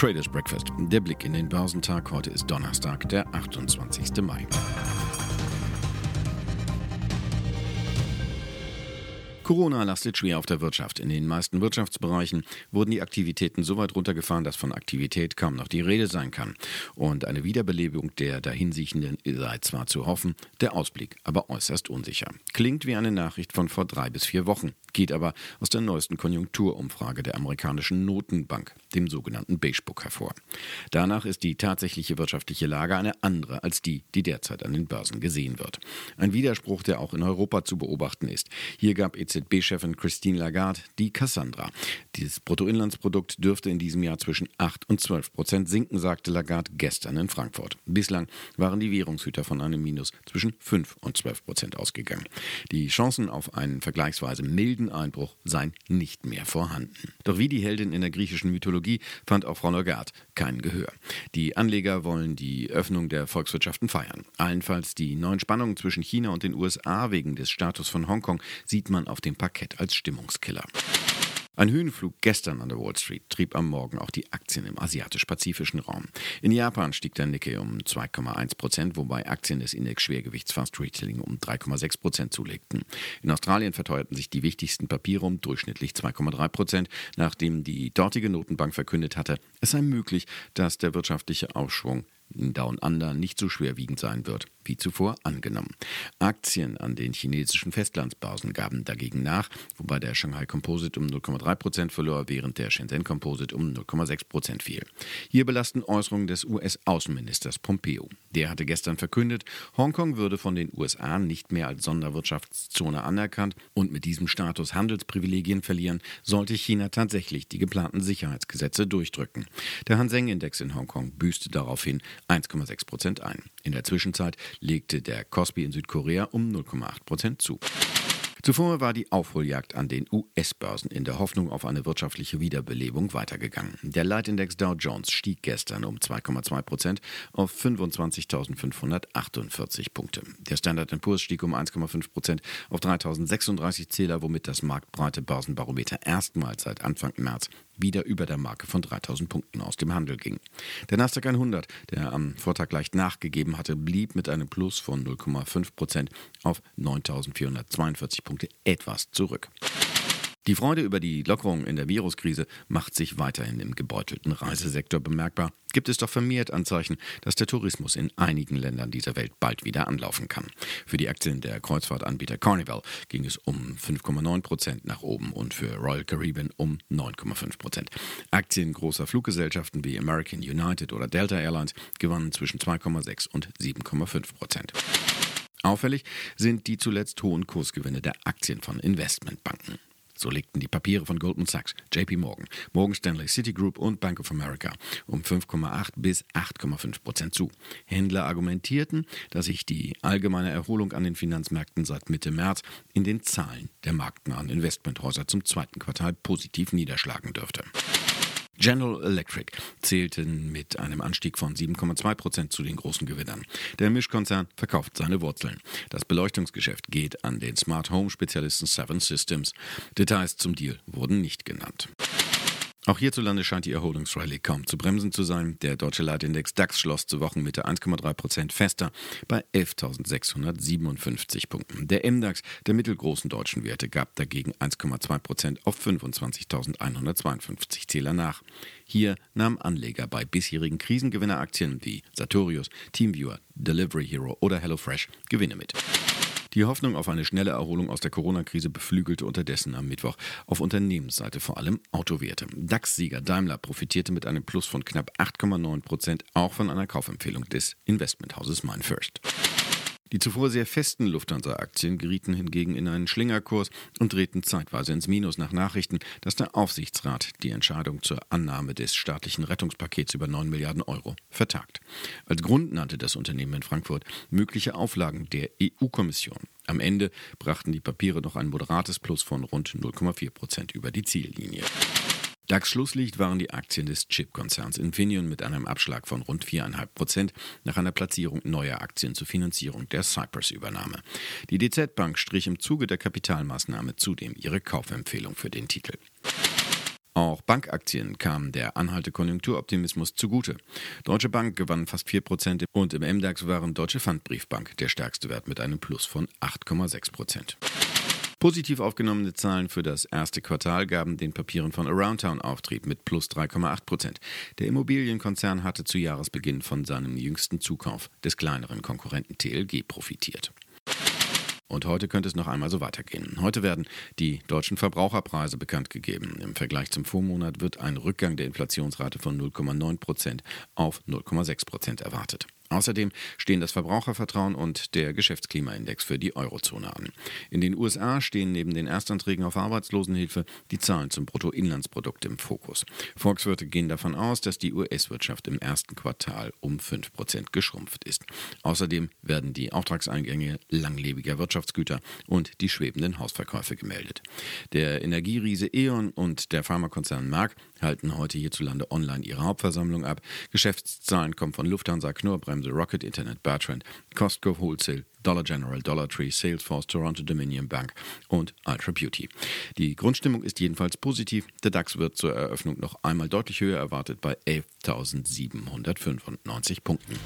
Traders Breakfast. Der Blick in den Börsentag. Heute ist Donnerstag, der 28. Mai. Corona lastet schwer auf der Wirtschaft. In den meisten Wirtschaftsbereichen wurden die Aktivitäten so weit runtergefahren, dass von Aktivität kaum noch die Rede sein kann. Und eine Wiederbelebung der dahinsiechenden sei zwar zu hoffen, der Ausblick aber äußerst unsicher. Klingt wie eine Nachricht von vor drei bis vier Wochen, geht aber aus der neuesten Konjunkturumfrage der amerikanischen Notenbank, dem sogenannten Beige hervor. Danach ist die tatsächliche wirtschaftliche Lage eine andere als die, die derzeit an den Börsen gesehen wird. Ein Widerspruch, der auch in Europa zu beobachten ist. Hier gab EZB EZB-Chefin Christine Lagarde die Cassandra. Dieses Bruttoinlandsprodukt dürfte in diesem Jahr zwischen 8 und 12 Prozent sinken, sagte Lagarde gestern in Frankfurt. Bislang waren die Währungshüter von einem Minus zwischen 5 und 12 Prozent ausgegangen. Die Chancen auf einen vergleichsweise milden Einbruch seien nicht mehr vorhanden. Doch wie die Heldin in der griechischen Mythologie fand auch Frau Lagarde kein Gehör. Die Anleger wollen die Öffnung der Volkswirtschaften feiern. Allenfalls die neuen Spannungen zwischen China und den USA wegen des Status von Hongkong sieht man auf dem Parkett als Stimmungskiller. Ein Höhenflug gestern an der Wall Street trieb am Morgen auch die Aktien im asiatisch-pazifischen Raum. In Japan stieg der Nikkei um 2,1 Prozent, wobei Aktien des Index Schwergewichts Fast Retailing um 3,6 Prozent zulegten. In Australien verteuerten sich die wichtigsten Papiere um durchschnittlich 2,3 Prozent, nachdem die dortige Notenbank verkündet hatte, es sei möglich, dass der wirtschaftliche Aufschwung in Down Under nicht so schwerwiegend sein wird wie zuvor angenommen. Aktien an den chinesischen Festlandsbörsen gaben dagegen nach, wobei der Shanghai Composite um 0,3 Prozent verlor, während der Shenzhen Composite um 0,6 Prozent fiel. Hier belasten Äußerungen des US-Außenministers Pompeo. Der hatte gestern verkündet, Hongkong würde von den USA nicht mehr als Sonderwirtschaftszone anerkannt und mit diesem Status Handelsprivilegien verlieren, sollte China tatsächlich die geplanten Sicherheitsgesetze durchdrücken. Der Hang-Seng-Index in Hongkong büßte daraufhin 1,6 Prozent ein. In der Zwischenzeit legte der Kospi in Südkorea um 0,8 Prozent zu. Zuvor war die Aufholjagd an den US-Börsen in der Hoffnung auf eine wirtschaftliche Wiederbelebung weitergegangen. Der Leitindex Dow Jones stieg gestern um 2,2 Prozent auf 25.548 Punkte. Der Standard Poor's stieg um 1,5 Prozent auf 3.036 Zähler, womit das marktbreite Börsenbarometer erstmals seit Anfang März wieder über der Marke von 3000 Punkten aus dem Handel ging. Der Nasdaq 100, der am Vortag leicht nachgegeben hatte, blieb mit einem Plus von 0,5 Prozent auf 9442 Punkte etwas zurück. Die Freude über die Lockerung in der Viruskrise macht sich weiterhin im gebeutelten Reisesektor bemerkbar. Gibt es doch vermehrt Anzeichen, dass der Tourismus in einigen Ländern dieser Welt bald wieder anlaufen kann. Für die Aktien der Kreuzfahrtanbieter Carnival ging es um 5,9 Prozent nach oben und für Royal Caribbean um 9,5 Prozent. Aktien großer Fluggesellschaften wie American United oder Delta Airlines gewannen zwischen 2,6 und 7,5 Prozent. Auffällig sind die zuletzt hohen Kursgewinne der Aktien von Investmentbanken. So legten die Papiere von Goldman Sachs, JP Morgan, Morgan Stanley, Citigroup und Bank of America um 5,8 bis 8,5 Prozent zu. Händler argumentierten, dass sich die allgemeine Erholung an den Finanzmärkten seit Mitte März in den Zahlen der marktnahen Investmenthäuser zum zweiten Quartal positiv niederschlagen dürfte. General Electric zählten mit einem Anstieg von 7,2 Prozent zu den großen Gewinnern. Der Mischkonzern verkauft seine Wurzeln. Das Beleuchtungsgeschäft geht an den Smart Home Spezialisten Seven Systems. Details zum Deal wurden nicht genannt. Auch hierzulande scheint die Erholungsrallye kaum zu bremsen zu sein. Der deutsche Leitindex DAX schloss zur Wochenmitte 1,3 Prozent fester bei 11.657 Punkten. Der MDAX der mittelgroßen deutschen Werte gab dagegen 1,2 Prozent auf 25.152 Zähler nach. Hier nahmen Anleger bei bisherigen Krisengewinneraktien wie Sartorius, Teamviewer, Delivery Hero oder HelloFresh Gewinne mit. Die Hoffnung auf eine schnelle Erholung aus der Corona-Krise beflügelte unterdessen am Mittwoch auf Unternehmensseite vor allem Autowerte. DAX-Sieger Daimler profitierte mit einem Plus von knapp 8,9 Prozent auch von einer Kaufempfehlung des Investmenthauses MindFirst. Die zuvor sehr festen Lufthansa-Aktien gerieten hingegen in einen Schlingerkurs und drehten zeitweise ins Minus nach Nachrichten, dass der Aufsichtsrat die Entscheidung zur Annahme des staatlichen Rettungspakets über 9 Milliarden Euro vertagt. Als Grund nannte das Unternehmen in Frankfurt mögliche Auflagen der EU-Kommission. Am Ende brachten die Papiere noch ein moderates Plus von rund 0,4 Prozent über die Ziellinie. DAX-Schlusslicht waren die Aktien des Chip-Konzerns Infineon mit einem Abschlag von rund 4,5 Prozent nach einer Platzierung neuer Aktien zur Finanzierung der Cypress-Übernahme. Die DZ Bank strich im Zuge der Kapitalmaßnahme zudem ihre Kaufempfehlung für den Titel. Auch Bankaktien kamen der anhalte Konjunkturoptimismus zugute. Deutsche Bank gewann fast 4% und im MDAX waren Deutsche Pfandbriefbank der stärkste Wert mit einem Plus von 8,6%. Positiv aufgenommene Zahlen für das erste Quartal gaben den Papieren von Aroundtown Auftrieb mit plus 3,8 Prozent. Der Immobilienkonzern hatte zu Jahresbeginn von seinem jüngsten Zukauf des kleineren Konkurrenten TLG profitiert. Und heute könnte es noch einmal so weitergehen. Heute werden die deutschen Verbraucherpreise bekannt gegeben. Im Vergleich zum Vormonat wird ein Rückgang der Inflationsrate von 0,9 Prozent auf 0,6 Prozent erwartet. Außerdem stehen das Verbrauchervertrauen und der Geschäftsklimaindex für die Eurozone an. In den USA stehen neben den Erstanträgen auf Arbeitslosenhilfe die Zahlen zum Bruttoinlandsprodukt im Fokus. Volkswirte gehen davon aus, dass die US-Wirtschaft im ersten Quartal um 5% geschrumpft ist. Außerdem werden die Auftragseingänge langlebiger Wirtschaftsgüter und die schwebenden Hausverkäufe gemeldet. Der Energieriese E.ON und der Pharmakonzern Merck halten heute hierzulande online ihre Hauptversammlung ab. Geschäftszahlen kommen von Lufthansa, Knorr-Bremse, Rocket Internet, Bertrand, Costco Wholesale, Dollar General, Dollar Tree, Salesforce, Toronto Dominion Bank und Ultra Beauty. Die Grundstimmung ist jedenfalls positiv. Der DAX wird zur Eröffnung noch einmal deutlich höher erwartet bei 11.795 Punkten.